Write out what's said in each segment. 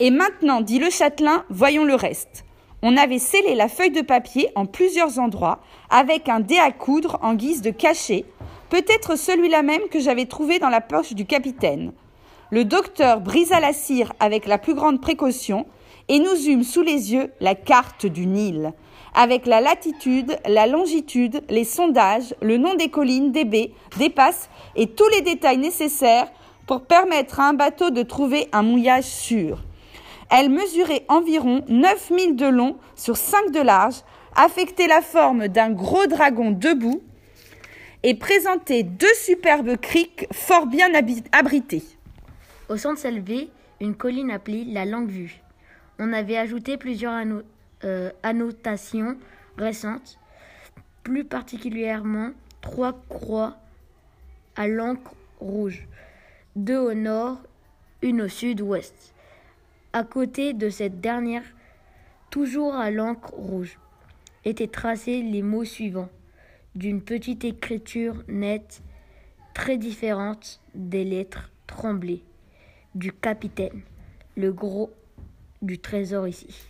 Et maintenant, dit le châtelain, voyons le reste. On avait scellé la feuille de papier en plusieurs endroits, avec un dé à coudre en guise de cachet, peut-être celui-là même que j'avais trouvé dans la poche du capitaine. Le docteur brisa la cire avec la plus grande précaution, et nous eûmes sous les yeux la carte du Nil, avec la latitude, la longitude, les sondages, le nom des collines, des baies, des passes et tous les détails nécessaires pour permettre à un bateau de trouver un mouillage sûr. Elle mesurait environ 9000 de long sur 5 de large, affectait la forme d'un gros dragon debout et présentait deux superbes criques fort bien abritées. Au centre s'élevait une colline appelée la Langue Vue. On avait ajouté plusieurs euh, annotations récentes, plus particulièrement trois croix à l'encre rouge, deux au nord, une au sud-ouest. À côté de cette dernière, toujours à l'encre rouge, étaient tracés les mots suivants, d'une petite écriture nette, très différente des lettres tremblées du capitaine, le gros du trésor ici.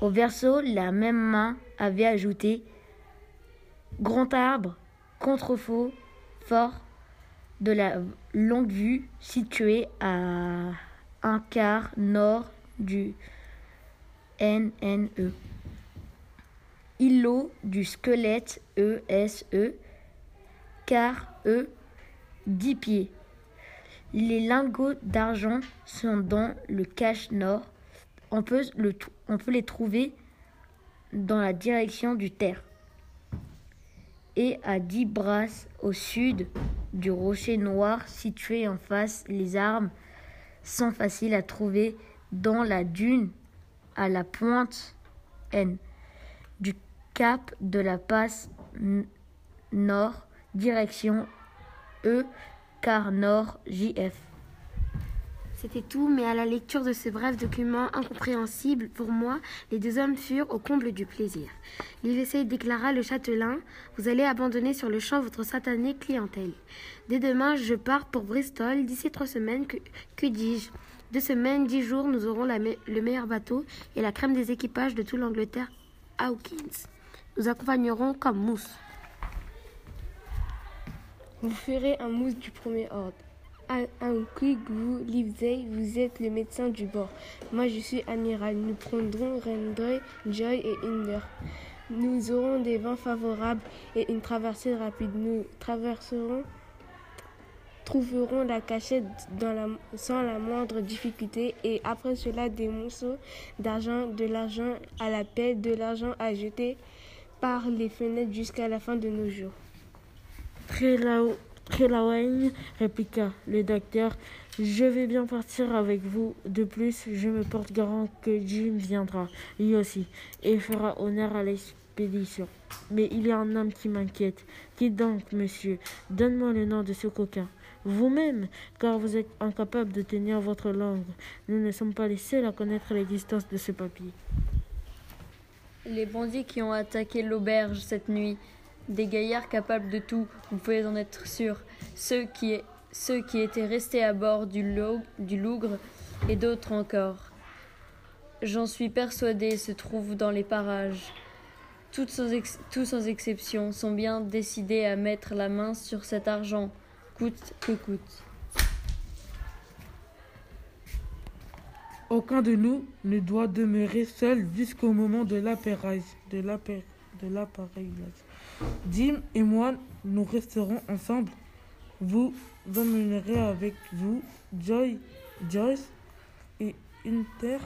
Au verso, la même main avait ajouté Grand arbre, contrefaux, fort de la longue vue situé à un quart nord du NNE. Îlot du squelette ESE, e, car E, 10 pieds. Les lingots d'argent sont dans le cache nord. On peut, le, on peut les trouver dans la direction du terre. Et à dix brasses au sud du rocher noir situé en face, les armes sont faciles à trouver dans la dune à la pointe N du cap de la passe nord, direction E, car nord JF. C'était tout, mais à la lecture de ce bref document incompréhensible pour moi, les deux hommes furent au comble du plaisir. Livesey déclara le châtelain Vous allez abandonner sur le champ votre satanée clientèle. Dès demain, je pars pour Bristol. D'ici trois semaines, que, que dis-je? Deux semaines, dix jours, nous aurons le meilleur bateau et la crème des équipages de toute l'Angleterre, Hawkins. Nous accompagnerons comme mousse. Vous ferez un mousse du premier ordre. Quick, vous, Livesey, vous êtes le médecin du bord. Moi, je suis amiral. Nous prendrons Rendrey, Joy et Inder. Nous aurons des vents favorables et une traversée rapide. Nous traverserons, trouverons la cachette sans la moindre difficulté et après cela des monceaux d'argent, de l'argent à la paix, de l'argent à jeter par les fenêtres jusqu'à la fin de nos jours. Très là-haut Trelawney répliqua le docteur. Je vais bien partir avec vous. De plus, je me porte garant que Jim viendra, lui aussi, et fera honneur à l'expédition. Mais il y a un homme qui m'inquiète. Qui donc, monsieur? Donne-moi le nom de ce coquin. Vous-même, car vous êtes incapable de tenir votre langue. Nous ne sommes pas les seuls à connaître l'existence de ce papier. Les bandits qui ont attaqué l'auberge cette nuit des gaillards capables de tout, vous pouvez en être sûr. Ceux qui, étaient restés à bord du, Lougre et d'autres encore. J'en suis persuadé se trouvent dans les parages. Tous sans exception sont bien décidés à mettre la main sur cet argent, coûte que coûte. Aucun de nous ne doit demeurer seul jusqu'au moment de l'appareillage. De l'appareillage. Jim et moi, nous resterons ensemble. Vous emmènerez avec vous Joy, Joyce et Inter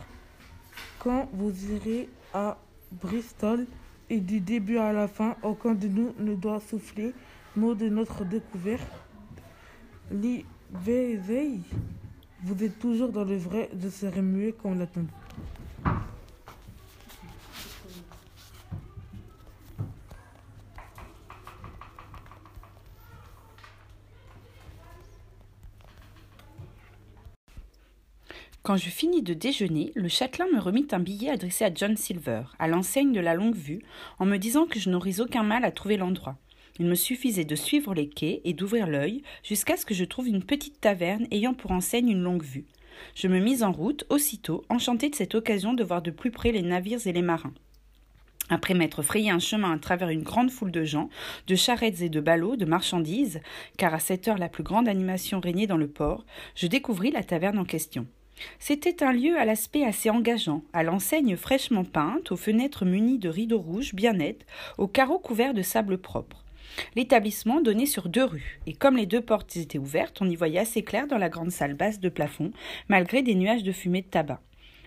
quand vous irez à Bristol. Et du début à la fin, aucun de nous ne doit souffler mot de notre découverte. L'Iveille, vous êtes toujours dans le vrai, je serai muet quand l'attendez. Quand je finis de déjeuner, le châtelain me remit un billet adressé à John Silver, à l'enseigne de la longue vue, en me disant que je n'aurais aucun mal à trouver l'endroit. Il me suffisait de suivre les quais et d'ouvrir l'œil jusqu'à ce que je trouve une petite taverne ayant pour enseigne une longue vue. Je me mis en route aussitôt, enchanté de cette occasion de voir de plus près les navires et les marins. Après m'être frayé un chemin à travers une grande foule de gens, de charrettes et de ballots, de marchandises, car à cette heure la plus grande animation régnait dans le port, je découvris la taverne en question. C'était un lieu à l'aspect assez engageant, à l'enseigne fraîchement peinte, aux fenêtres munies de rideaux rouges bien nets, aux carreaux couverts de sable propre. L'établissement donnait sur deux rues, et comme les deux portes étaient ouvertes, on y voyait assez clair dans la grande salle basse de plafond, malgré des nuages de fumée de tabac.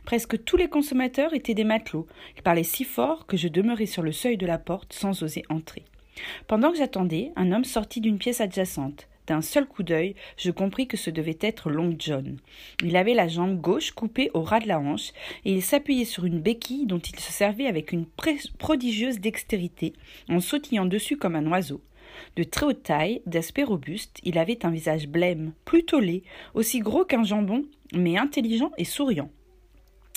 Presque tous les consommateurs étaient des matelots. Ils parlaient si fort que je demeurai sur le seuil de la porte sans oser entrer. Pendant que j'attendais, un homme sortit d'une pièce adjacente. D'un seul coup d'œil, je compris que ce devait être Long John. Il avait la jambe gauche coupée au ras de la hanche, et il s'appuyait sur une béquille dont il se servait avec une prodigieuse dextérité, en sautillant dessus comme un oiseau. De très haute taille, d'aspect robuste, il avait un visage blême, plutôt laid, aussi gros qu'un jambon, mais intelligent et souriant.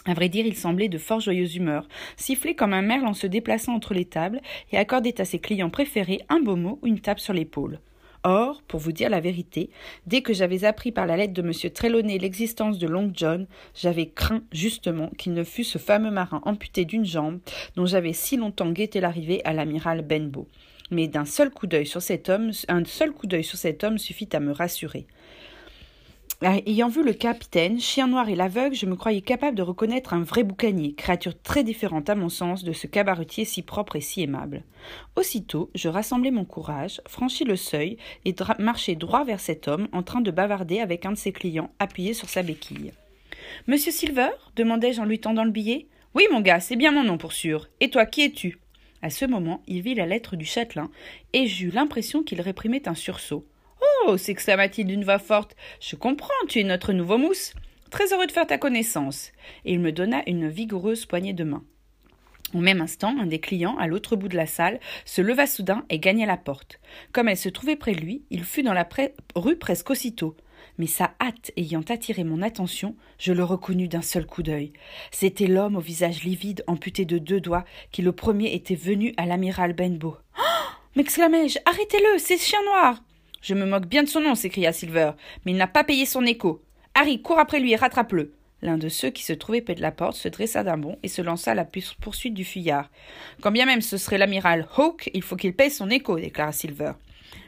À vrai dire, il semblait de fort joyeuse humeur, sifflait comme un merle en se déplaçant entre les tables et accordait à ses clients préférés un beau mot ou une tape sur l'épaule. Or, pour vous dire la vérité, dès que j'avais appris par la lettre de M. Trelawney l'existence de Long John, j'avais craint justement qu'il ne fût ce fameux marin amputé d'une jambe dont j'avais si longtemps guetté l'arrivée à l'amiral Benbow. Mais d'un seul coup d'œil sur cet homme, un seul coup d'œil sur cet homme suffit à me rassurer. Ayant vu le capitaine, chien noir et l'aveugle, je me croyais capable de reconnaître un vrai boucanier, créature très différente à mon sens de ce cabaretier si propre et si aimable. Aussitôt, je rassemblai mon courage, franchis le seuil et marchai droit vers cet homme en train de bavarder avec un de ses clients appuyé sur sa béquille. Monsieur Silver? demandai-je en lui tendant le billet. Oui, mon gars, c'est bien mon nom pour sûr. Et toi, qui es-tu? À ce moment, il vit la lettre du châtelain et j'eus l'impression qu'il réprimait un sursaut. Oh s'exclama-t-il d'une voix forte. Je comprends, tu es notre nouveau mousse. Très heureux de faire ta connaissance. Et il me donna une vigoureuse poignée de main. Au même instant, un des clients, à l'autre bout de la salle, se leva soudain et gagna la porte. Comme elle se trouvait près de lui, il fut dans la rue presque aussitôt. Mais sa hâte ayant attiré mon attention, je le reconnus d'un seul coup d'œil. C'était l'homme au visage livide, amputé de deux doigts, qui le premier était venu à l'amiral Benbow. Oh m'exclamai-je. Arrêtez-le, c'est ce chien noir. Je me moque bien de son nom, s'écria Silver, mais il n'a pas payé son écho. Harry, cours après lui et rattrape-le. L'un de ceux qui se trouvaient près de la porte se dressa d'un bond et se lança à la poursuite du fuyard. Quand bien même ce serait l'amiral Hawke, il faut qu'il paye son écho, déclara Silver.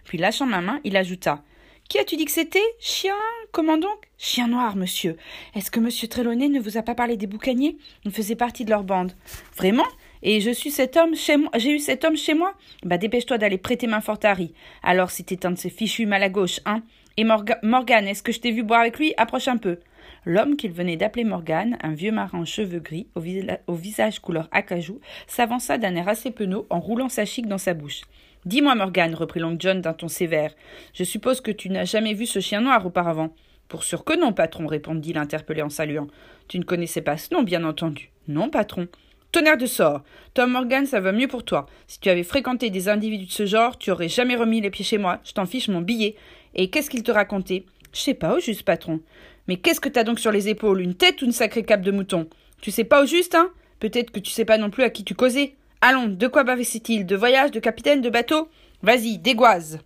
Puis lâchant ma main, il ajouta. Qui as-tu dit que c'était? Chien? Comment donc? Chien noir, monsieur. Est-ce que monsieur Trelawney ne vous a pas parlé des boucaniers? Il faisait partie de leur bande. Vraiment? Et je suis cet homme chez moi. J'ai eu cet homme chez moi. Bah dépêche-toi d'aller prêter main forte Harry. Alors c'était un de ces fichus mal à gauche, hein. Et Morgan, est-ce que je t'ai vu boire avec lui? Approche un peu. L'homme qu'il venait d'appeler Morgan, un vieux marin cheveux gris, au, visage couleur acajou, s'avança d'un air assez penaud en roulant sa chic dans sa bouche. Dis-moi, Morgan, reprit Long John d'un ton sévère, je suppose que tu n'as jamais vu ce chien noir auparavant. Pour sûr que non, patron, répondit l'interpellé en saluant. Tu ne connaissais pas ce nom, bien entendu. Non, patron. Tonnerre de sort. Tom Morgan, ça va mieux pour toi. Si tu avais fréquenté des individus de ce genre, tu aurais jamais remis les pieds chez moi. Je t'en fiche mon billet. Et qu'est-ce qu'il te racontait? Je sais pas, au juste, patron. Mais qu'est-ce que t'as donc sur les épaules? Une tête ou une sacrée cape de mouton? Tu sais pas au juste, hein? Peut-être que tu sais pas non plus à qui tu causais. Allons, de quoi bavait il De voyage, de capitaine, de bateau? Vas-y, dégoise